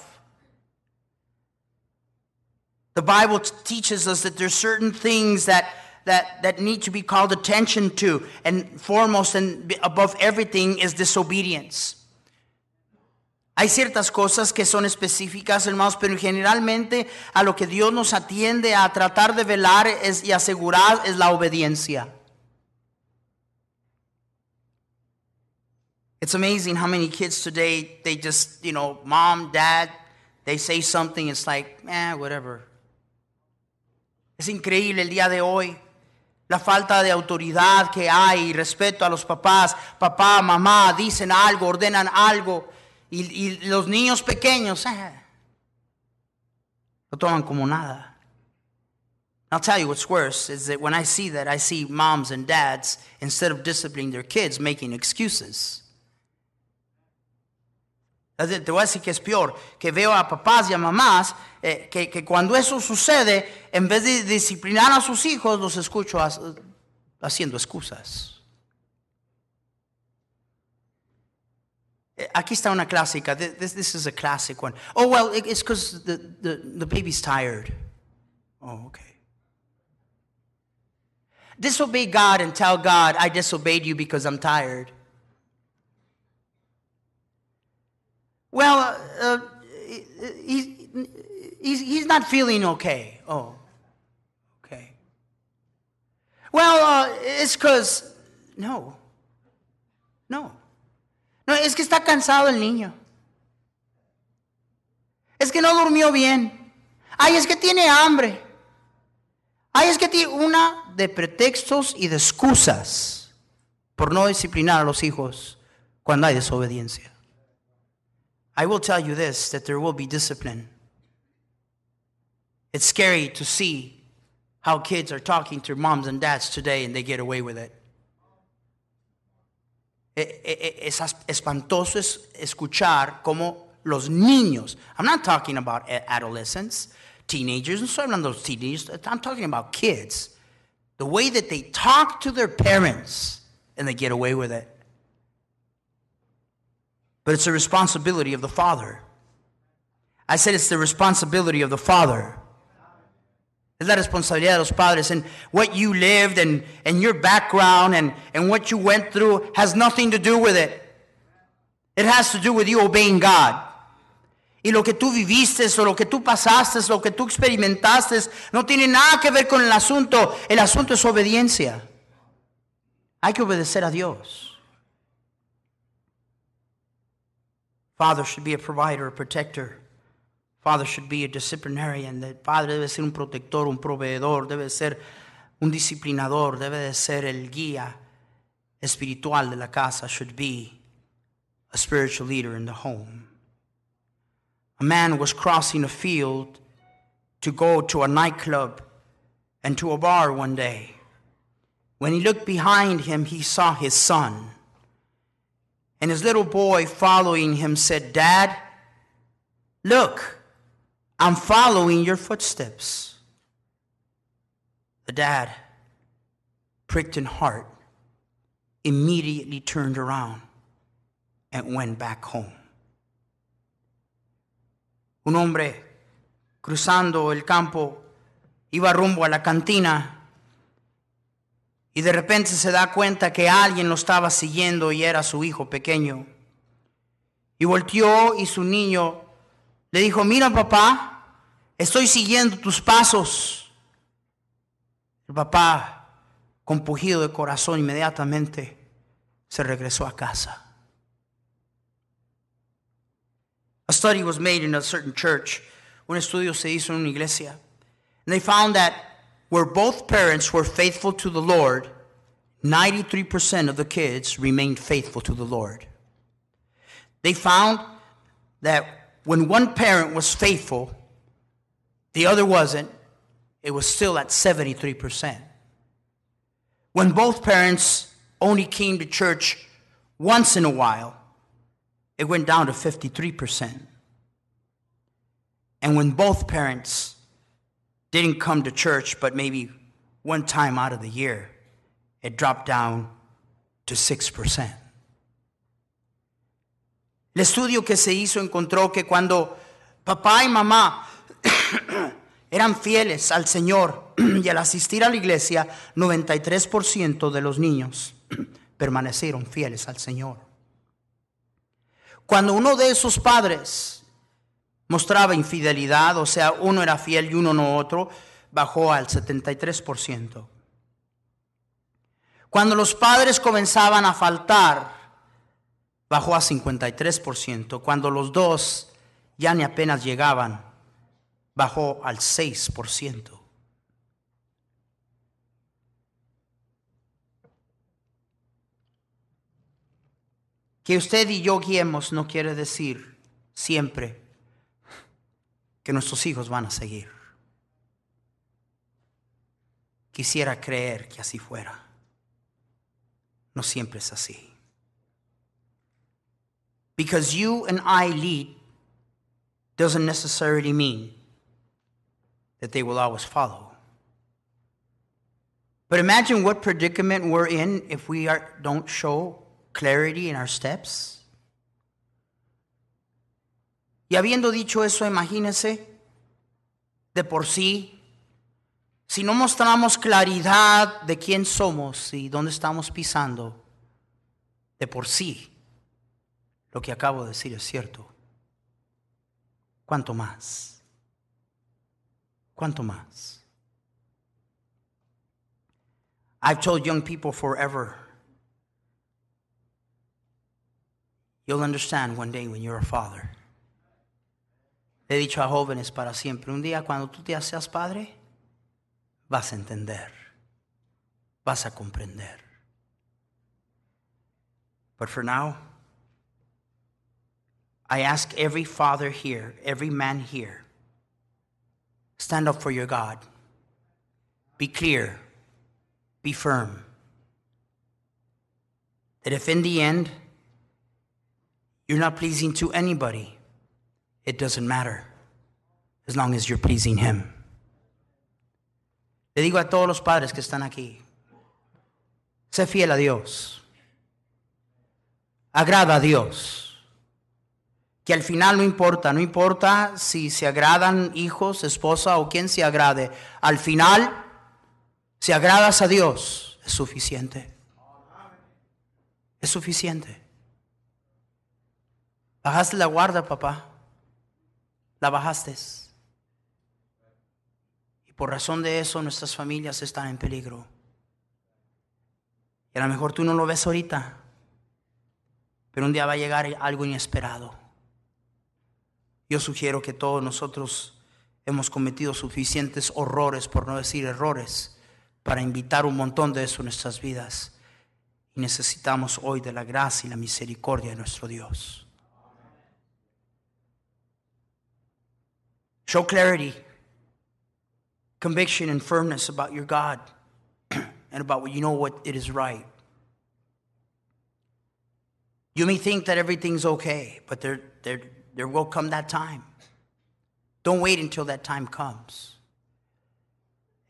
The Bible teaches us that there's certain things that, that, that need to be called attention to, and foremost and above everything is disobedience. Hay ciertas cosas que son específicas, hermanos, pero generalmente a lo que Dios nos atiende a tratar de velar y asegurar es la obediencia. It's amazing how many kids today, they just, you know, mom, dad, they say something, it's like, eh, whatever. Es increíble el día de hoy la falta de autoridad que hay respeto a los papás. Papá, mamá, dicen algo, ordenan algo Y, y los niños pequeños ah, lo toman como nada. I'll tell you what's worse is that when I see that, I see moms and dads, instead of disciplining their kids, making excuses. Te voy a decir que es peor, que veo a papás y a mamás eh, que, que, cuando eso sucede, en vez de disciplinar a sus hijos, los escucho haciendo excusas. Aquí está una clásica. This, this is a classic one. Oh, well, it's because the, the, the baby's tired. Oh, okay. Disobey God and tell God, I disobeyed you because I'm tired. Well, uh, uh he, he's, he's not feeling okay. Oh, okay. Well, uh, it's because, no, no. No, es que está cansado el niño. Es que no durmió bien. Ay, es que tiene hambre. Ay, es que tiene una de pretextos y de excusas por no disciplinar a los hijos cuando hay desobediencia. I will tell you this that there will be discipline. It's scary to see how kids are talking to moms and dads today and they get away with it. Es espantoso escuchar cómo los niños, I'm not talking about adolescents, teenagers, no estoy hablando de teenagers, I'm talking about kids. The way that they talk to their parents and they get away with it. But it's the responsibility of the father. I said it's the responsibility of the father. Es la responsabilidad de los padres. And what you lived and, and your background and, and what you went through has nothing to do with it. It has to do with you obeying God. Y lo que tú viviste o lo que tú pasaste, lo que tú experimentaste, no tiene nada que ver con el asunto. El asunto es obediencia. Hay que obedecer a Dios. Father should be a provider, a protector. Father should be a disciplinarian. El padre debe ser un protector, un proveedor, debe ser un disciplinador, debe de ser el guía espiritual de la casa. Should be a spiritual leader in the home. A man was crossing a field to go to a nightclub and to a bar one day. When he looked behind him, he saw his son. And his little boy following him said, Dad, look, I'm following your footsteps. The dad, pricked in heart, immediately turned around and went back home. Un hombre cruzando el campo iba rumbo a la cantina y de repente se da cuenta que alguien lo estaba siguiendo y era su hijo pequeño. Y volteó y su niño le dijo, mira papá, estoy siguiendo tus pasos. El papá, compugido de corazón, inmediatamente se regresó a casa. A study was made in a certain church. Un estudio se hizo en una iglesia. And they found that where both parents were faithful to the Lord, 93% of the kids remained faithful to the Lord. They found that when one parent was faithful, the other wasn't, it was still at 73%. When both parents only came to church once in a while, it went down to 53%. And when both parents didn't come to church, but maybe one time out of the year, it dropped down to 6%. El estudio que se hizo encontró que cuando papá y mamá <coughs> eran fieles al Señor y al asistir a la iglesia, 93% de los niños <coughs> permanecieron fieles al Señor. Cuando uno de esos padres mostraba infidelidad, o sea, uno era fiel y uno no otro, bajó al 73%. Cuando los padres comenzaban a faltar, bajó a 53%. Cuando los dos ya ni apenas llegaban, bajó al 6%. Que usted y yo guiemos no quiere decir siempre que nuestros hijos van a seguir. Quisiera creer que así fuera. No siempre es así. Because you and I lead doesn't necessarily mean that they will always follow. But imagine what predicament we're in if we are, don't show clarity in our steps. Y habiendo dicho eso, imagínense, de por sí, si no mostramos claridad de quién somos y dónde estamos pisando, de por sí, lo que acabo de decir es cierto. ¿Cuánto más? ¿Cuánto más? I've told young people forever, you'll understand one day when you're a father. He dicho a jóvenes para siempre, un día cuando tú te seas padre, vas a entender, vas a comprender. But for now, I ask every father here, every man here, stand up for your God. Be clear, be firm. That if in the end you're not pleasing to anybody, it doesn't matter as long as you're pleasing Him. Le digo a todos los padres que están aquí, sé fiel a Dios, agrada a Dios, que al final no importa, no importa si se agradan hijos, esposa o quien se agrade, al final, si agradas a Dios, es suficiente. Es suficiente. Bajaste la guarda, papá la bajaste. Y por razón de eso nuestras familias están en peligro. Y a lo mejor tú no lo ves ahorita, pero un día va a llegar algo inesperado. Yo sugiero que todos nosotros hemos cometido suficientes horrores, por no decir errores, para invitar un montón de eso en nuestras vidas. Y necesitamos hoy de la gracia y la misericordia de nuestro Dios. Show clarity, conviction, and firmness about your God <clears throat> and about what you know what it is right. You may think that everything's okay, but there, there, there will come that time. Don't wait until that time comes.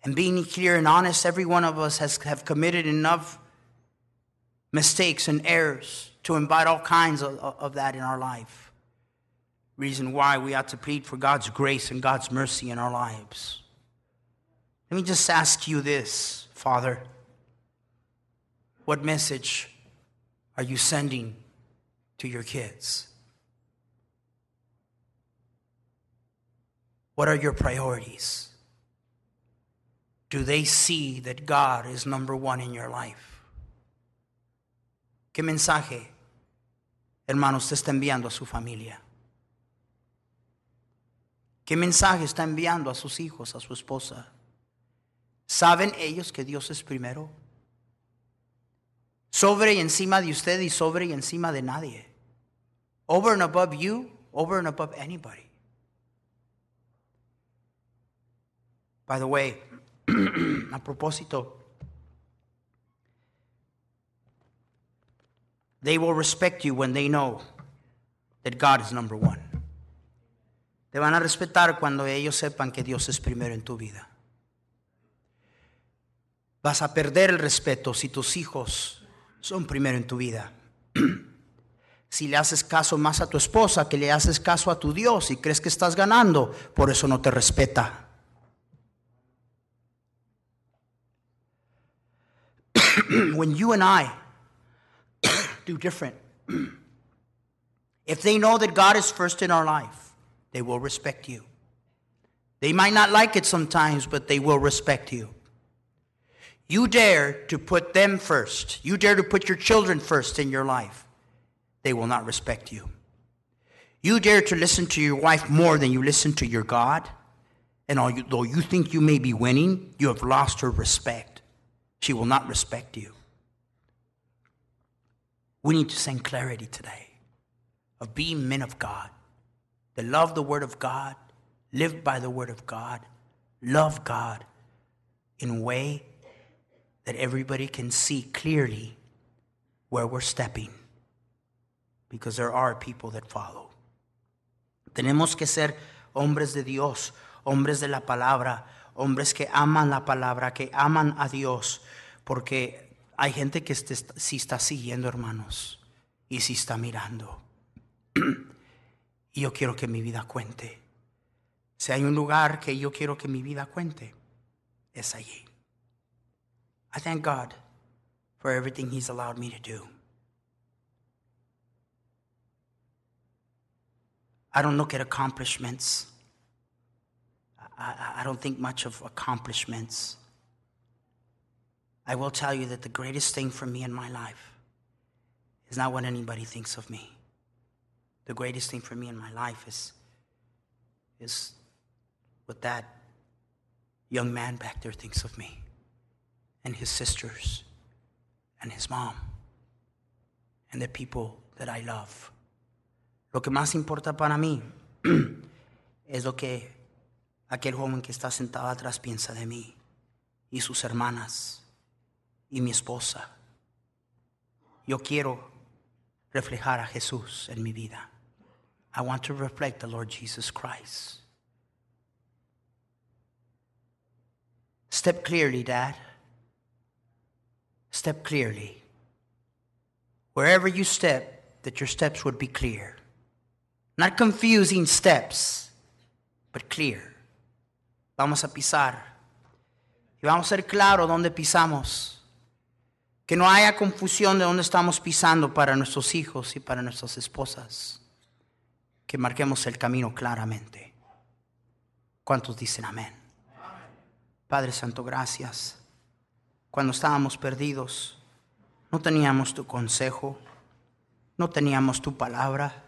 And being clear and honest, every one of us has have committed enough mistakes and errors to invite all kinds of, of that in our life reason why we ought to plead for God's grace and God's mercy in our lives. Let me just ask you this, Father. What message are you sending to your kids? What are your priorities? Do they see that God is number one in your life? ¿Qué mensaje, hermano, usted está enviando a su familia? ¿Qué mensaje está enviando a sus hijos, a su esposa? ¿Saben ellos que Dios es primero? Sobre y encima de usted y sobre y encima de nadie. Over and above you, over and above anybody. By the way, <clears throat> a propósito, they will respect you when they know that God is number one. Te van a respetar cuando ellos sepan que Dios es primero en tu vida. Vas a perder el respeto si tus hijos son primero en tu vida. <clears throat> Si le haces caso más a tu esposa que le haces caso a tu Dios y crees que estás ganando, por eso no te respeta. <clears throat> when you and I <coughs> do different, <clears throat> if they know that God is first in our life, they will respect you. They might not like it sometimes, but they will respect you. You dare to put them first. You dare to put your children first in your life. They will not respect you. You dare to listen to your wife more than you listen to your God. And although you think you may be winning, you have lost her respect. She will not respect you. We need to send clarity today of being men of God that love the Word of God, live by the Word of God, love God in a way that everybody can see clearly where we're stepping. Because there are people that follow. Tenemos que ser hombres de Dios, hombres de la palabra, hombres que aman la palabra, que aman a Dios, porque hay gente que este, sí está siguiendo, hermanos, y sí está mirando. <clears throat> y yo quiero que mi vida cuente. Si hay un lugar que yo quiero que mi vida cuente, es allí. I thank God for everything He's allowed me to do. I don't look at accomplishments. I, I, don't think much of accomplishments. I will tell you that the greatest thing for me in my life is not what anybody thinks of me. The greatest thing for me in my life is, is what that young man back there thinks of me and his sisters and his mom and the people that I love. Lo que más importa para mí <clears throat> es lo que aquel joven que está sentado atrás piensa de mí y sus hermanas y mi esposa. Yo quiero reflejar a Jesús en mi vida. I want to reflect the Lord Jesus Christ. Step clearly, Dad. Step clearly. Wherever you step, that your steps would be clear. Not confusing steps, but clear. Vamos a pisar. Y vamos a ser claro dónde pisamos. Que no haya confusión de dónde estamos pisando para nuestros hijos y para nuestras esposas. Que marquemos el camino claramente. ¿Cuántos dicen amén? Padre Santo, gracias. Cuando estábamos perdidos, no teníamos tu consejo, no teníamos tu palabra.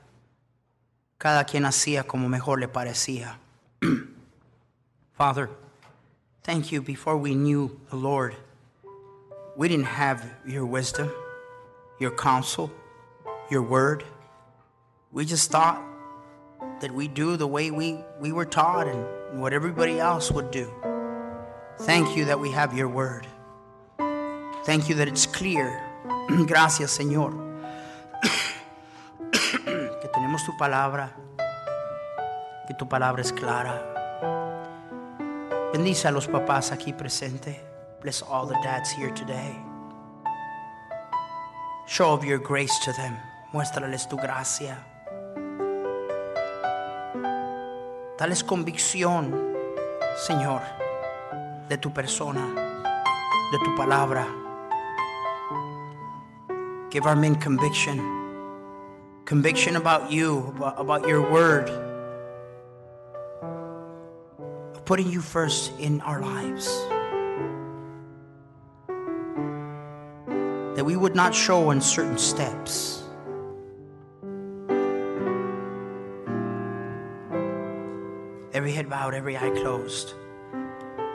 Cada quien hacía como mejor le parecía. <clears throat> Father, thank you. Before we knew the Lord, we didn't have your wisdom, your counsel, your word. We just thought that we do the way we, we were taught and what everybody else would do. Thank you that we have your word. Thank you that it's clear. <clears throat> Gracias, Señor. <clears throat> que tenemos tu palabra. Que tu palabra es clara. Bendice a los papás aquí presentes. Bless all the dads here today. Show of your grace to them. Muéstrales tu gracia. Dales convicción, Señor de tu persona, de tu palabra. Give our men conviction. Conviction about you, about, your word. Of putting you first in our lives. That we would not show in certain steps. Every head bowed, every eye closed.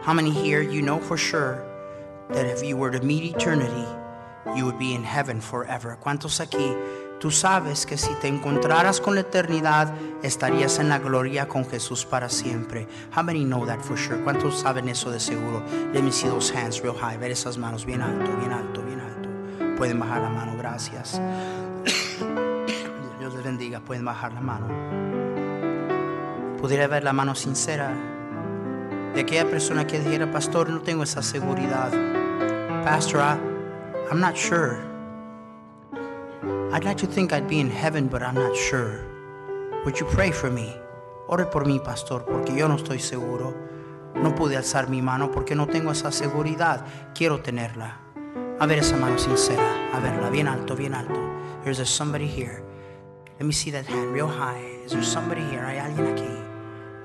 How many here you know for sure that if you were to meet eternity, you would be in heaven forever? ¿Cuántos aquí tú sabes que si te encontraras con la eternidad estarías en la gloria con Jesús para siempre? How many know that for sure? ¿Cuántos saben eso de seguro? Let me see those hands real high. Ver esas manos bien alto, bien alto, bien. Pueden bajar la mano, gracias. <coughs> Dios les bendiga, pueden bajar la mano. Pudiera ver la mano sincera de aquella persona que dijera, pastor, no tengo esa seguridad. Pastor, I'm not sure. I'd like to think I'd be in heaven, but I'm not sure. Would you pray for me? Ore por mí, pastor, porque yo no estoy seguro. No pude alzar mi mano porque no tengo esa seguridad. Quiero tenerla. A ver esa mano sincera. A verla bien alto, bien alto. There's somebody here. Let me see that hand real high. Is there somebody here? Hay alguien aquí.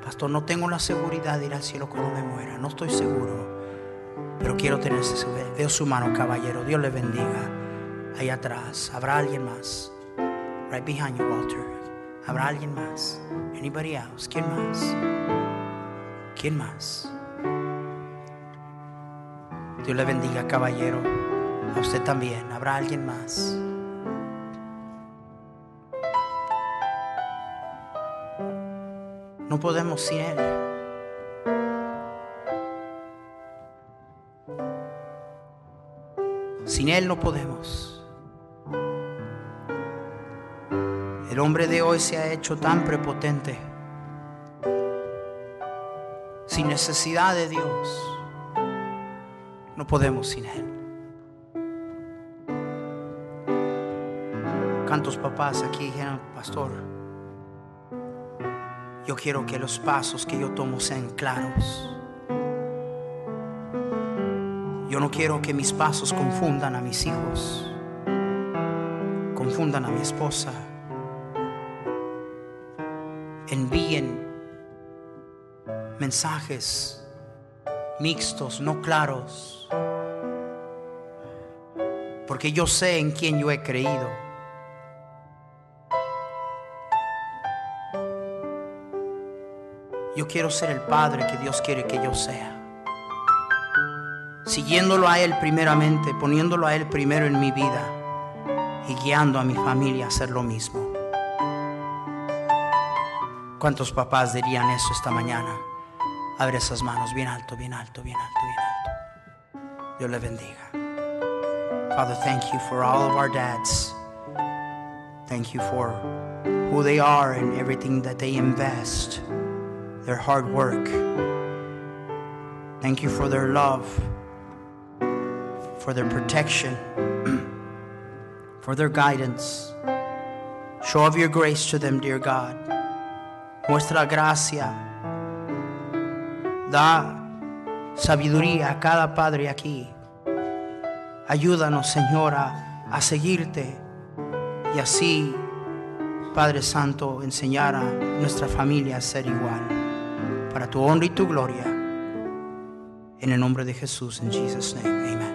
Pastor, no tengo la seguridad de ir al cielo cuando me muera. No estoy seguro. Pero quiero tener esa seguridad. Veo su mano, caballero. Dios le bendiga. Ahí atrás. ¿Habrá alguien más? Right behind you, Walter. ¿Habrá alguien más? Anybody else? ¿Quién más? ¿Quién más? Dios le bendiga, caballero a usted también. Habrá alguien más. No podemos sin Él. Sin Él no podemos. El hombre de hoy se ha hecho tan prepotente, sin necesidad de Dios. No podemos sin Él. ¿Cuántos papás aquí dijeron, pastor? Yo quiero que los pasos que yo tomo sean claros. Yo no quiero que mis pasos confundan a mis hijos, confundan a mi esposa, envíen mensajes mixtos, no claros, porque yo sé en quién yo he creído. Yo quiero ser el padre que Dios quiere que yo sea siguiéndolo a Él primeramente, poniéndolo a Él primero en mi vida y guiando a mi familia a hacer lo mismo. ¿Cuántos papás dirían eso esta mañana? Abre esas manos bien alto, bien alto, bien alto, bien alto. Dios le bendiga. Father, thank you for all of our dads. Thank you for who they are and everything that they invest, their hard work. Thank you for their love for their protection, <clears throat> for their guidance. Show of your grace to them, dear God. Muestra gracia. Da sabiduría a cada padre aquí. Ayúdanos, Señora, a seguirte y así, Padre Santo, enseñar a nuestra familia a ser igual. Para tu honra y tu gloria. En el nombre de Jesús, en Jesus' name, amen.